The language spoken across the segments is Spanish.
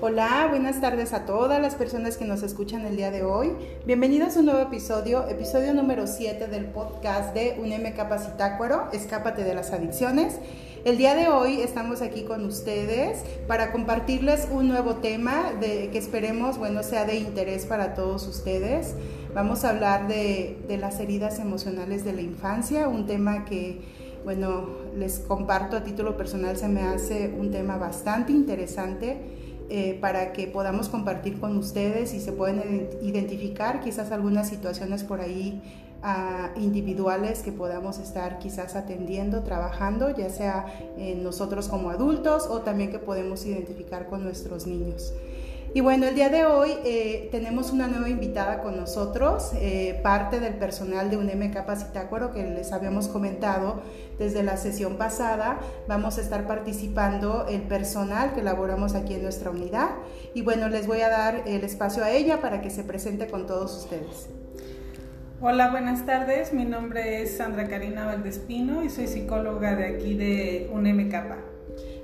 Hola, buenas tardes a todas las personas que nos escuchan el día de hoy. Bienvenidos a un nuevo episodio, episodio número 7 del podcast de UNEM Capacitácuaro, Escápate de las Adicciones. El día de hoy estamos aquí con ustedes para compartirles un nuevo tema de, que esperemos, bueno, sea de interés para todos ustedes. Vamos a hablar de las heridas emocionales de la infancia, un tema que, bueno, les comparto a título personal, se me hace un tema bastante interesante eh, para que podamos compartir con ustedes y se pueden identificar quizás algunas situaciones por ahí ah, individuales que podamos estar quizás atendiendo, trabajando, ya sea nosotros como adultos o también que podemos identificar con nuestros niños. Y bueno, el día de hoy eh, tenemos una nueva invitada con nosotros, eh, parte del personal de UNEM Capacitácuaro que les habíamos comentado desde la sesión pasada. Vamos a estar participando el personal que elaboramos aquí en nuestra unidad. Y bueno, les voy a dar el espacio a ella para que se presente con todos ustedes. Hola, buenas tardes. Mi nombre es Sandra Karina Valdespino y soy psicóloga de aquí de Capa.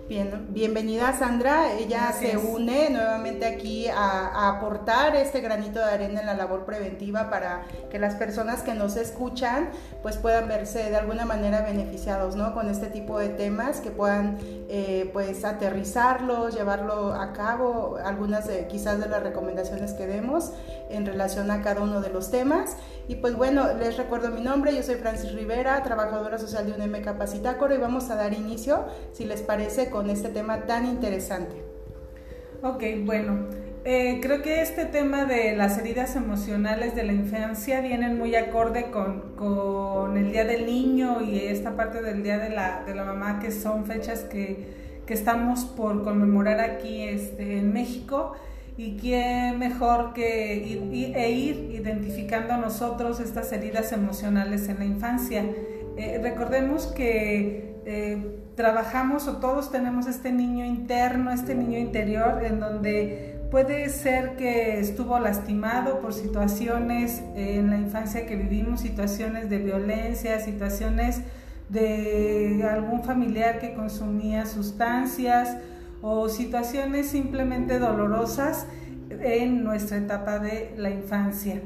Bien, bienvenida Sandra, ella se une nuevamente aquí a, aportar este granito de arena en la labor preventiva para que las personas que nos escuchan pues puedan verse de alguna manera beneficiados ¿no? con este tipo de temas, que puedan eh, pues aterrizarlos, llevarlo a cabo, algunas de, quizás de las recomendaciones que demos en relación a cada uno de los temas. Y pues bueno, les recuerdo mi nombre, yo soy Francis Rivera, trabajadora social de UNM Capacitácoro y vamos a dar inicio, si les parece, con este tema tan interesante. Ok, bueno, eh, creo que este tema de las heridas emocionales de la infancia vienen muy acorde con, con, el Día del Niño y esta parte del Día de la, de la Mamá, que son fechas que, que estamos por conmemorar aquí este, en México. Y quién mejor que ir, e ir identificando nosotros estas heridas emocionales en la infancia. Eh, recordemos que eh, trabajamos o todos tenemos este niño interno, este niño interior, en donde puede ser que estuvo lastimado por situaciones en la infancia que vivimos, situaciones de violencia, situaciones de algún familiar que consumía sustancias o situaciones simplemente dolorosas en nuestra etapa de la infancia.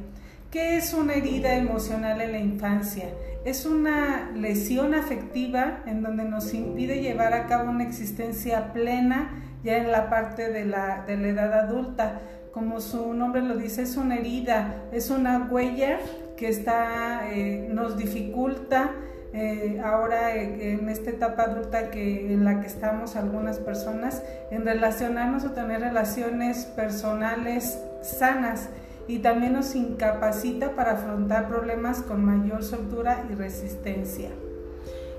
¿Qué es una herida emocional en la infancia? Es una lesión afectiva en donde nos impide llevar a cabo una existencia plena ya en la parte de la, edad adulta. Como su nombre lo dice, es una herida, es una huella que está, eh, nos dificulta eh, ahora en esta etapa adulta que, en la que estamos algunas personas en relacionarnos o tener relaciones personales sanas y también nos incapacita para afrontar problemas con mayor soltura y resistencia.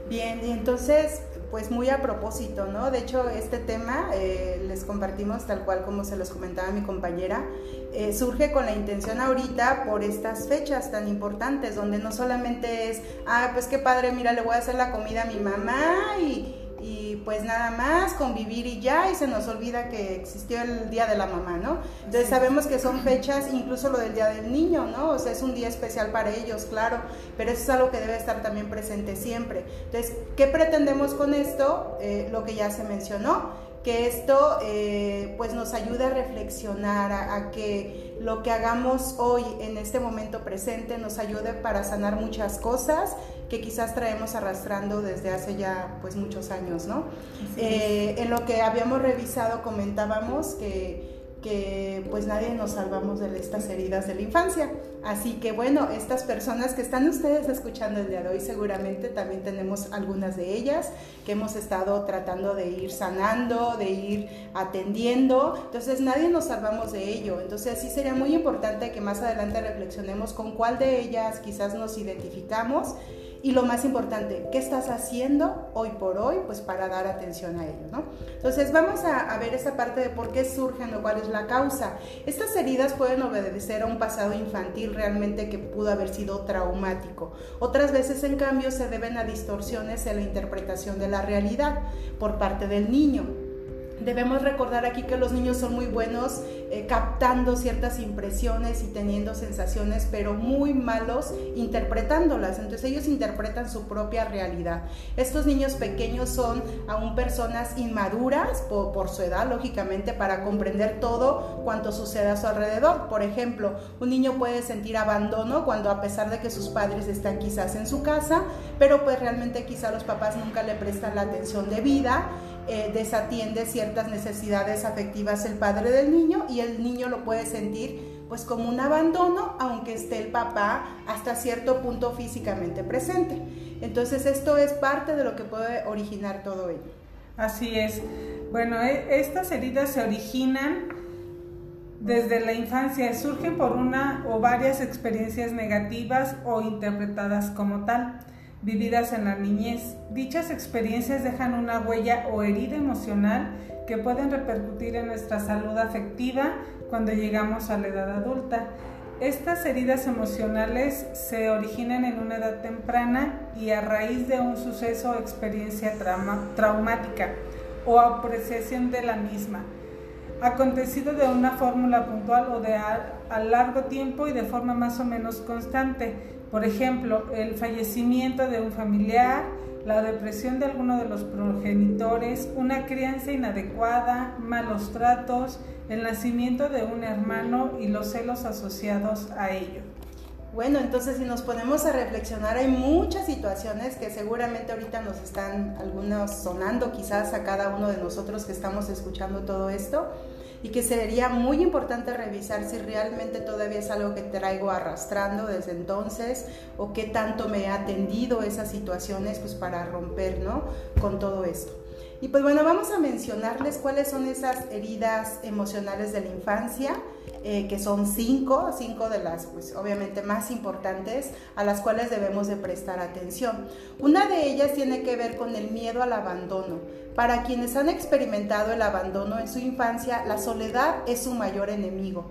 Bien, y entonces, pues muy a propósito, ¿no? De hecho, este tema eh, les compartimos tal cual como se los comentaba mi compañera, eh, surge con la intención ahorita por estas fechas tan importantes, donde no solamente es, ah, pues qué padre, mira, le voy a hacer la comida a mi mamá y pues nada más convivir y ya y se nos olvida que existió el Día de la Mamá, ¿no? Entonces sabemos que son fechas, incluso lo del Día del Niño, ¿no? O sea, es un día especial para ellos, claro, pero eso es algo que debe estar también presente siempre. Entonces, ¿qué pretendemos con esto? Eh, lo que ya se mencionó que esto eh, pues nos ayude a reflexionar, a, que lo que hagamos hoy en este momento presente nos ayude para sanar muchas cosas que quizás traemos arrastrando desde hace ya pues muchos años, ¿no? Eh, en lo que habíamos revisado comentábamos que que pues nadie nos salvamos de estas heridas de la infancia. Así que bueno, estas personas que están ustedes escuchando el día de hoy, seguramente también tenemos algunas de ellas que hemos estado tratando de ir sanando, de ir atendiendo. Entonces nadie nos salvamos de ello. Entonces sí sería muy importante que más adelante reflexionemos con cuál de ellas quizás nos identificamos y lo más importante, ¿qué estás haciendo hoy por hoy pues para dar atención a ello? ¿no? Entonces vamos a, ver esa parte de por qué surgen o cuál es la causa. Estas heridas pueden obedecer a un pasado infantil realmente que pudo haber sido traumático. Otras veces en cambio se deben a distorsiones en la interpretación de la realidad por parte del niño. Debemos recordar aquí que los niños son muy buenos eh, captando ciertas impresiones y teniendo sensaciones, pero muy malos interpretándolas. Entonces ellos interpretan su propia realidad. Estos niños pequeños son aún personas inmaduras por, su edad, lógicamente, para comprender todo cuanto sucede a su alrededor. Por ejemplo, un niño puede sentir abandono cuando a pesar de que sus padres están quizás en su casa, pero pues realmente quizás los papás nunca le prestan la atención debida eh, desatiende ciertas necesidades afectivas el padre del niño y el niño lo puede sentir pues como un abandono, aunque esté el papá hasta cierto punto físicamente presente. Entonces esto es parte de lo que puede originar todo ello. Así es. Bueno, e, estas heridas se originan desde la infancia, surgen por una o varias experiencias negativas o interpretadas como tal vividas en la niñez. Dichas experiencias dejan una huella o herida emocional que pueden repercutir en nuestra salud afectiva cuando llegamos a la edad adulta. Estas heridas emocionales se originan en una edad temprana y a raíz de un suceso o experiencia traumática o apreciación de la misma, acontecido de una fórmula puntual o de a largo tiempo y de forma más o menos constante, por ejemplo, el fallecimiento de un familiar, la depresión de alguno de los progenitores, una crianza inadecuada, malos tratos, el nacimiento de un hermano y los celos asociados a ello. Bueno, entonces si nos ponemos a reflexionar, hay muchas situaciones que seguramente ahorita nos están algunos sonando quizás a cada uno de nosotros que estamos escuchando todo esto y que sería muy importante revisar si realmente todavía es algo que traigo arrastrando desde entonces o qué tanto me ha atendido esas situaciones pues para romper, ¿no? Con todo esto. Y pues bueno, vamos a mencionarles cuáles son esas heridas emocionales de la infancia, eh, que son cinco, cinco de las, pues obviamente más importantes, a las cuales debemos de prestar atención. Una de ellas tiene que ver con el miedo al abandono. Para quienes han experimentado el abandono en su infancia, la soledad es su mayor enemigo.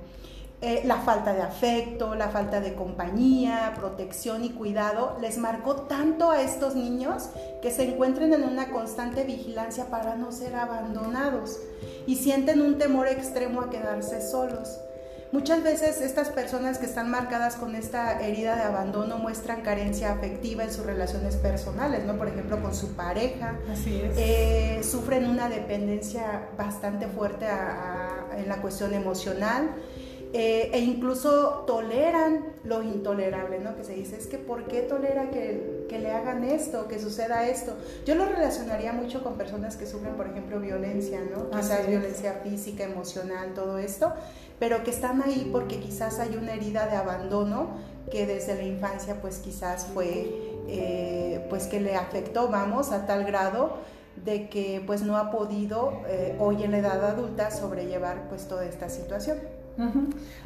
Eh, la falta de afecto, la falta de compañía, protección y cuidado les marcó tanto a estos niños que se encuentran en una constante vigilancia para no ser abandonados y sienten un temor extremo a quedarse solos. Muchas veces estas personas que están marcadas con esta herida de abandono muestran carencia afectiva en sus relaciones personales, ¿no? Por ejemplo, con su pareja. Así es. Eh, sufren una dependencia bastante fuerte en la cuestión emocional. Eh, e incluso toleran lo intolerable, ¿no? Que se dice, es que ¿por qué tolera que, que, le hagan esto, que suceda esto? Yo lo relacionaría mucho con personas que sufren, por ejemplo, violencia, ¿no? Quizás violencia física, emocional, todo esto, pero que están ahí porque quizás hay una herida de abandono que desde la infancia pues quizás fue, eh, pues que le afectó, vamos, a tal grado de que pues no ha podido eh, hoy en la edad adulta sobrellevar pues toda esta situación.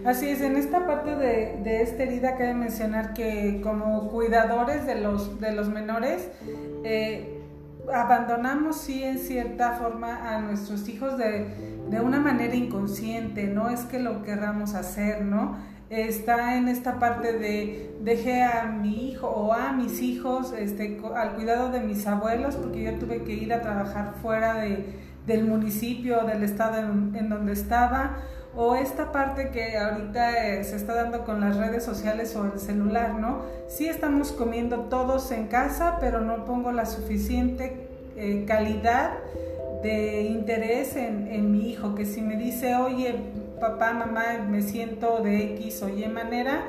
Así es, en esta parte de, de, esta herida cabe mencionar que como cuidadores de los, de los menores, eh, abandonamos sí en cierta forma a nuestros hijos de, de, una manera inconsciente, no es que lo querramos hacer, ¿no? Está en esta parte de dejé a mi hijo o a mis hijos este, al cuidado de mis abuelos porque yo tuve que ir a trabajar fuera de, del municipio, del estado en, en donde estaba o esta parte que ahorita eh, se está dando con las redes sociales o el celular, ¿no? Sí estamos comiendo todos en casa, pero no pongo la suficiente eh, calidad de interés en, en, mi hijo, que si me dice, oye, papá, mamá, me siento de X o Y manera,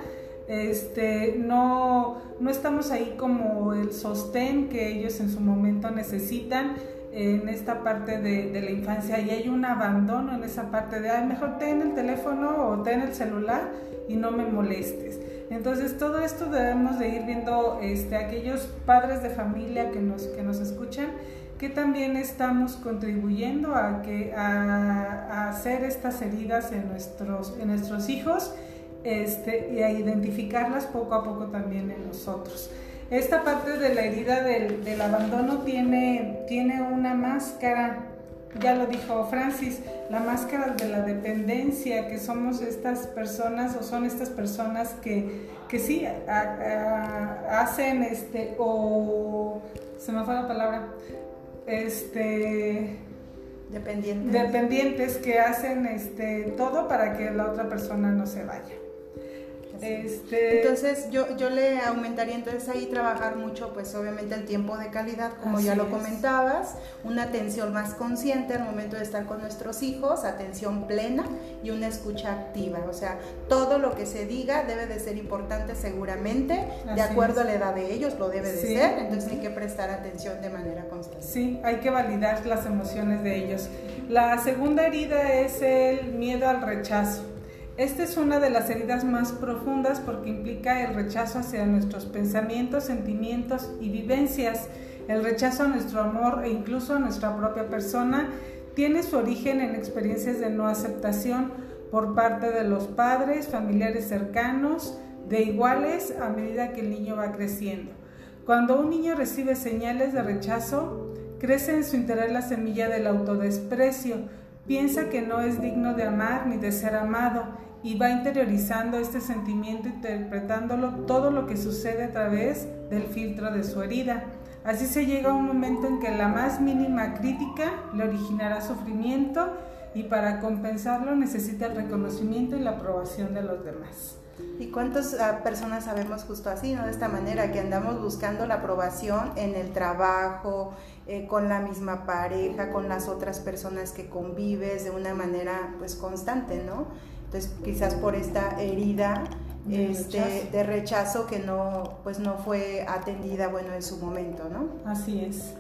este, no, no estamos ahí como el sostén que ellos en su momento necesitan en esta parte de, la infancia y hay un abandono en esa parte de, ay, mejor ten el teléfono o ten el celular y no me molestes. Entonces todo esto debemos de ir viendo este, aquellos padres de familia que nos, que nos escuchan, que también estamos contribuyendo a, que, a, hacer estas heridas en nuestros, en nuestros hijos este, y a identificarlas poco a poco también en nosotros. Esta parte de la herida del, abandono tiene, tiene una máscara, ya lo dijo Francis, la máscara de la dependencia, que somos estas personas o son estas personas que, que sí hacen este, o se me fue la palabra, este Dependientes. Dependientes que hacen este, todo para que la otra persona no se vaya. Este... Entonces yo, yo le aumentaría entonces ahí trabajar mucho pues obviamente el tiempo de calidad como ya lo comentabas, una atención más consciente al momento de estar con nuestros hijos, atención plena y una escucha activa, o sea, todo lo que se diga debe de ser importante seguramente, de acuerdo a la edad de ellos lo debe de ser, entonces hay que prestar atención de manera constante. Sí, hay que validar las emociones de ellos. La segunda herida es el miedo al rechazo. Esta es una de las heridas más profundas porque implica el rechazo hacia nuestros pensamientos, sentimientos y vivencias. El rechazo a nuestro amor e incluso a nuestra propia persona tiene su origen en experiencias de no aceptación por parte de los padres, familiares cercanos, de iguales a medida que el niño va creciendo. Cuando un niño recibe señales de rechazo, crece en su interior la semilla del autodesprecio, piensa que no es digno de amar ni de ser amado y va interiorizando este sentimiento, interpretándolo todo lo que sucede a través del filtro de su herida. Así se llega a un momento en que la más mínima crítica le originará sufrimiento y para compensarlo necesita el reconocimiento y la aprobación de los demás. ¿Y cuántas ah, personas sabemos justo así, ¿no? De esta manera, que andamos buscando la aprobación en el trabajo, eh, con la misma pareja, con las otras personas que convives de una manera pues constante, ¿no? Entonces quizás por esta herida de, este, rechazo. de rechazo que no, pues no fue atendida bueno en su momento, ¿no? Así es.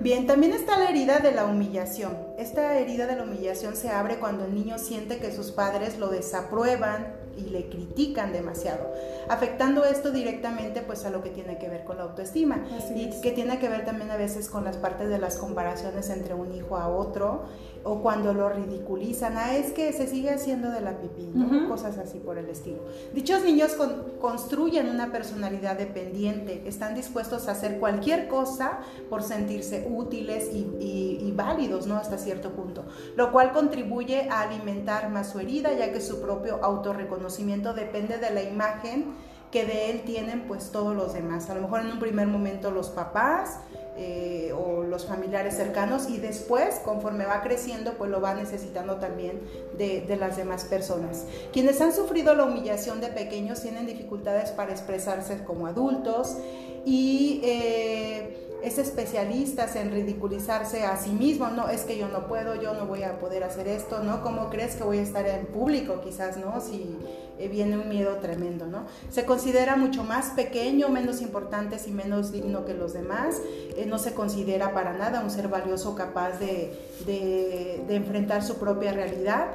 Bien, también está la herida de la humillación. Esta herida de la humillación se abre cuando el niño siente que sus padres lo desaprueban y le critican demasiado, afectando esto directamente pues a lo que tiene que ver con la autoestima. Y que tiene que ver también a veces con las partes de las comparaciones entre un hijo a otro o cuando lo ridiculizan, ah, es que se sigue haciendo de la pipí, cosas así por el estilo. Dichos niños construyen una personalidad dependiente, están dispuestos a hacer cualquier cosa por sentirse útiles y, y válidos, ¿no? Hasta cierto punto, lo cual contribuye a alimentar más su herida, ya que su propio autorreconocimiento depende de la imagen que de él tienen pues todos los demás. A lo mejor en un primer momento los papás, eh, o los familiares cercanos y después, conforme va creciendo, pues lo va necesitando también de, las demás personas. Quienes han sufrido la humillación de pequeños tienen dificultades para expresarse como adultos y... Eh, es especialista en ridiculizarse a sí mismo, no, es que yo no puedo, yo no voy a poder hacer esto, ¿no? ¿Cómo crees que voy a estar en público quizás, ¿no? Si eh, viene un miedo tremendo, ¿no? Se considera mucho más pequeño, menos importante y menos digno que los demás, eh, no se considera para nada un ser valioso capaz de, de enfrentar su propia realidad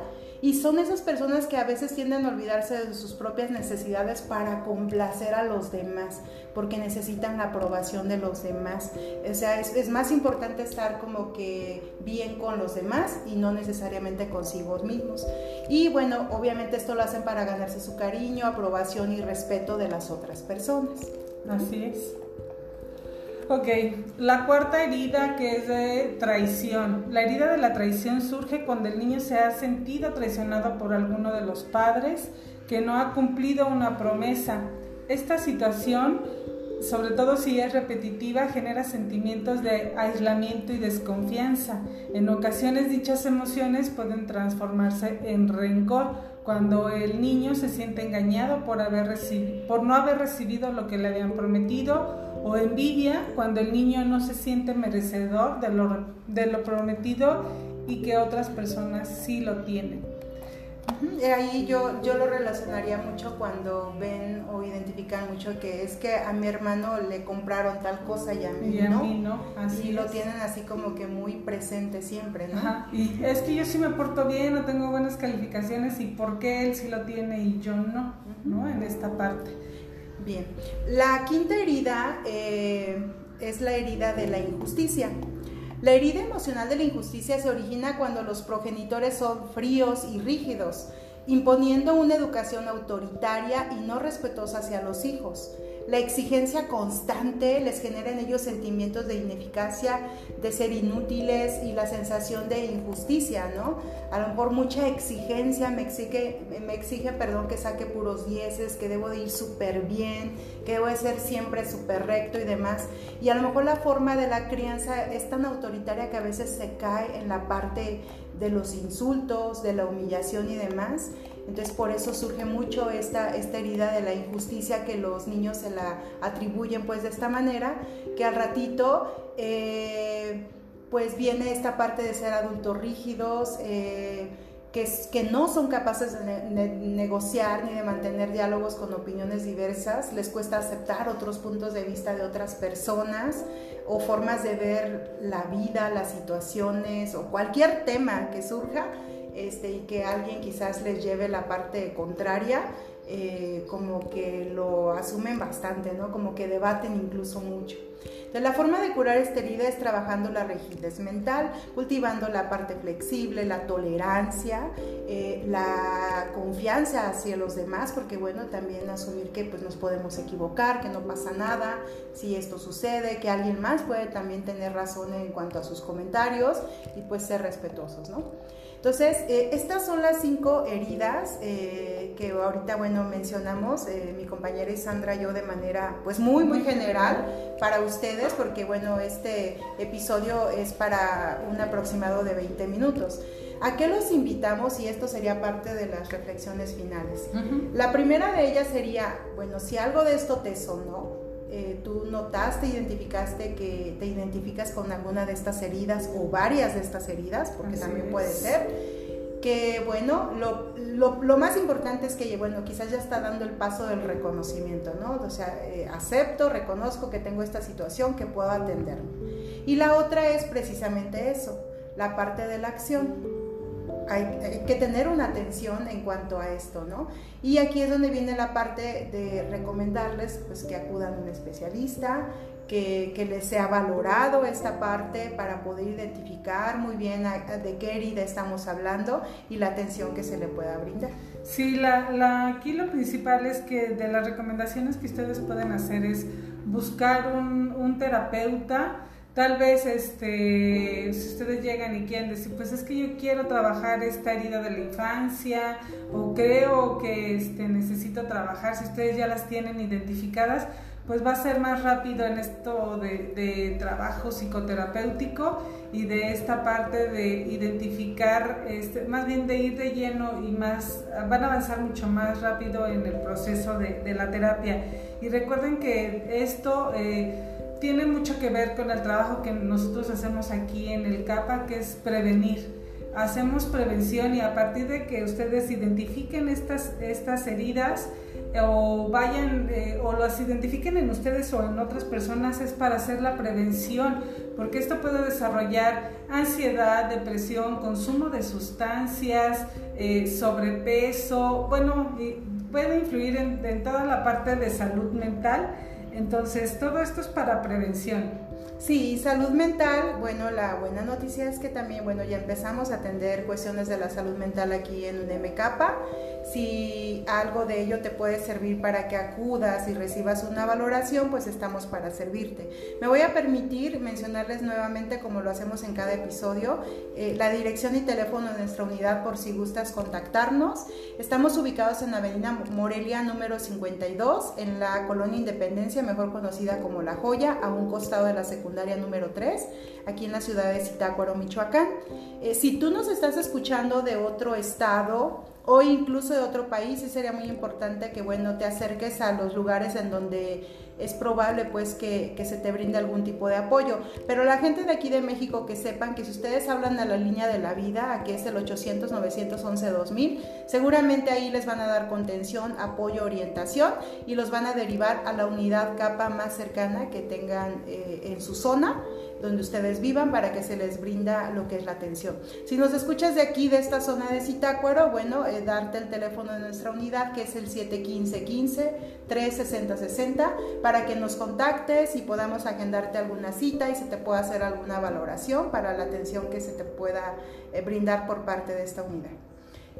y son esas personas que a veces tienden a olvidarse de sus propias necesidades para complacer a los demás, porque necesitan la aprobación de los demás. O sea, es, más importante estar como que bien con los demás y no necesariamente consigo mismos. Y bueno, obviamente esto lo hacen para ganarse su cariño, aprobación y respeto de las otras personas. Así es. Ok, la cuarta herida que es de traición. La herida de la traición surge cuando el niño se ha sentido traicionado por alguno de los padres que no ha cumplido una promesa. Esta situación, sobre todo si es repetitiva, genera sentimientos de aislamiento y desconfianza. En ocasiones dichas emociones pueden transformarse en rencor cuando el niño se siente engañado por, por no haber recibido lo que le habían prometido o envidia cuando el niño no se siente merecedor de lo, de lo prometido y que otras personas sí lo tienen. Ahí yo, yo lo relacionaría mucho cuando ven o identifican mucho que es que a mi hermano le compraron tal cosa y a mí, no. Así y lo tienen así como que muy presente siempre, ¿no? Y es que yo sí me porto bien, no tengo buenas calificaciones y por qué él sí lo tiene y yo no, ¿no? En esta parte. Bien, la quinta herida eh, es la herida de la injusticia. La herida emocional de la injusticia se origina cuando los progenitores son fríos y rígidos, imponiendo una educación autoritaria y no respetuosa hacia los hijos. La exigencia constante les genera en ellos sentimientos de ineficacia, de ser inútiles y la sensación de injusticia, ¿no? A lo mejor mucha exigencia me exige, me exige perdón, que saque puros dieces, que debo de ir súper bien, que debo de ser siempre súper recto y demás. Y a lo mejor la forma de la crianza es tan autoritaria que a veces se cae en la parte de los insultos, de la humillación y demás. Entonces por eso surge mucho esta, esta herida de la injusticia que los niños se la atribuyen pues de esta manera, que al ratito eh, pues viene esta parte de ser adultos rígidos, eh, que, que, no son capaces de, negociar ni de mantener diálogos con opiniones diversas, les cuesta aceptar otros puntos de vista de otras personas o formas de ver la vida, las situaciones o cualquier tema que surja este, y que alguien quizás les lleve la parte contraria, eh, como que lo asumen bastante, ¿no? Como que debaten incluso mucho. La forma de curar esta herida es trabajando la rigidez mental, cultivando la parte flexible, la tolerancia, eh, la confianza hacia los demás, porque bueno, también asumir que pues nos podemos equivocar, que no pasa nada, si esto sucede, que alguien más puede también tener razón en cuanto a sus comentarios y pues ser respetuosos, ¿no? Entonces, eh, estas son las cinco heridas eh, que ahorita, bueno, mencionamos, eh, mi compañera Isandra y yo de manera, pues, muy, muy general para ustedes, porque, bueno, este episodio es para un aproximado de 20 minutos. ¿A qué los invitamos? Y esto sería parte de las reflexiones finales. La primera de ellas sería, bueno, si algo de esto te sonó, eh, tú notaste, identificaste que te identificas con alguna de estas heridas o varias de estas heridas, porque también puede ser, que bueno, lo, lo, lo, más importante es que, bueno, quizás ya está dando el paso del reconocimiento, ¿no? O sea, eh, acepto, reconozco que tengo esta situación, que puedo atenderme. Y la otra es precisamente eso, la parte de la acción hay, que tener una atención en cuanto a esto, ¿no? Y aquí es donde viene la parte de recomendarles pues, que acudan a un especialista, que, que, les sea valorado esta parte para poder identificar muy bien de qué herida estamos hablando y la atención que se le pueda brindar. Sí, la, la, aquí lo principal es que de las recomendaciones que ustedes pueden hacer es buscar un, un terapeuta, Tal vez este, si ustedes llegan y quieren decir, pues es que yo quiero trabajar esta herida de la infancia o creo que este, necesito trabajar, si ustedes ya las tienen identificadas, pues va a ser más rápido en esto de, de, trabajo psicoterapéutico y de esta parte de identificar, este, más bien de ir de lleno y más, van a avanzar mucho más rápido en el proceso de, de la terapia. Y recuerden que esto... Eh, tiene mucho que ver con el trabajo que nosotros hacemos aquí en el CAPA, que es prevenir. Hacemos prevención y a partir de que ustedes identifiquen estas, estas heridas eh, o vayan eh, o las identifiquen en ustedes o en otras personas es para hacer la prevención, porque esto puede desarrollar ansiedad, depresión, consumo de sustancias, eh, sobrepeso, bueno, puede influir en, en toda la parte de salud mental entonces, todo esto es para prevención. Sí, salud mental, bueno, la buena noticia es que también, bueno, ya empezamos a atender cuestiones de la salud mental aquí en UNMCAPA. Si algo de ello te puede servir para que acudas y recibas una valoración, pues estamos para servirte. Me voy a permitir mencionarles nuevamente, como lo hacemos en cada episodio, eh, la dirección y teléfono de nuestra unidad por si gustas contactarnos. Estamos ubicados en Avenida Morelia número 52, en la Colonia Independencia, mejor conocida como La Joya, a un costado de la secundaria número 3, aquí en la ciudad de Zitácuaro, Michoacán. Eh, si tú nos estás escuchando de otro estado o incluso de otro país, sí sería muy importante que, bueno, te acerques a los lugares en donde es probable pues que, se te brinde algún tipo de apoyo. Pero la gente de aquí de México que sepan que si ustedes hablan a la línea de la vida, que es el 800 911 2000, seguramente ahí les van a dar contención, apoyo, orientación y los van a derivar a la unidad capa más cercana que tengan eh, en su zona donde ustedes vivan para que se les brinda lo que es la atención. Si nos escuchas de aquí, de esta zona de Citácuaro, bueno, eh, darte el teléfono de nuestra unidad que es el 715 15 360 60 para que nos contactes y podamos agendarte alguna cita y se te pueda hacer alguna valoración para la atención que se te pueda eh, brindar por parte de esta unidad.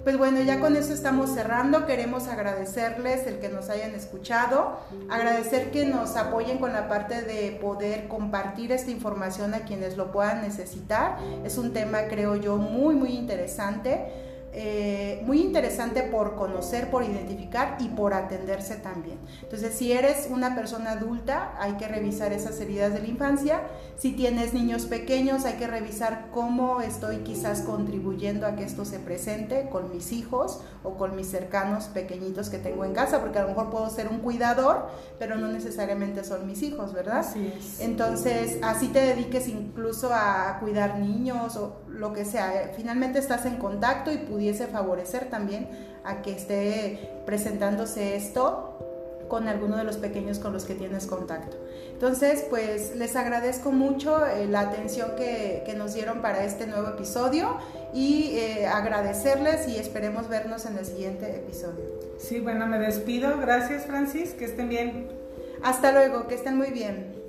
Pues bueno, ya con eso estamos cerrando. Queremos agradecerles el que nos hayan escuchado, agradecer que nos apoyen con la parte de poder compartir esta información a quienes lo puedan necesitar. Es un tema, creo yo, muy, muy interesante eh, muy interesante por conocer, por identificar y por atenderse también. Entonces, si eres una persona adulta, hay que revisar esas heridas de la infancia. Si tienes niños pequeños, hay que revisar cómo estoy quizás contribuyendo a que esto se presente con mis hijos o con mis cercanos pequeñitos que tengo en casa, porque a lo mejor puedo ser un cuidador, pero no necesariamente son mis hijos, ¿verdad? Sí. Entonces, así te dediques incluso a cuidar niños o lo que sea. Finalmente estás en contacto y pudiese favorecer también a que esté presentándose esto con alguno de los pequeños con los que tienes contacto. Entonces, pues les agradezco mucho eh, la atención que, nos dieron para este nuevo episodio y eh, agradecerles y esperemos vernos en el siguiente episodio. Sí, bueno, me despido. Gracias, Francis. Que estén bien. Hasta luego, que estén muy bien.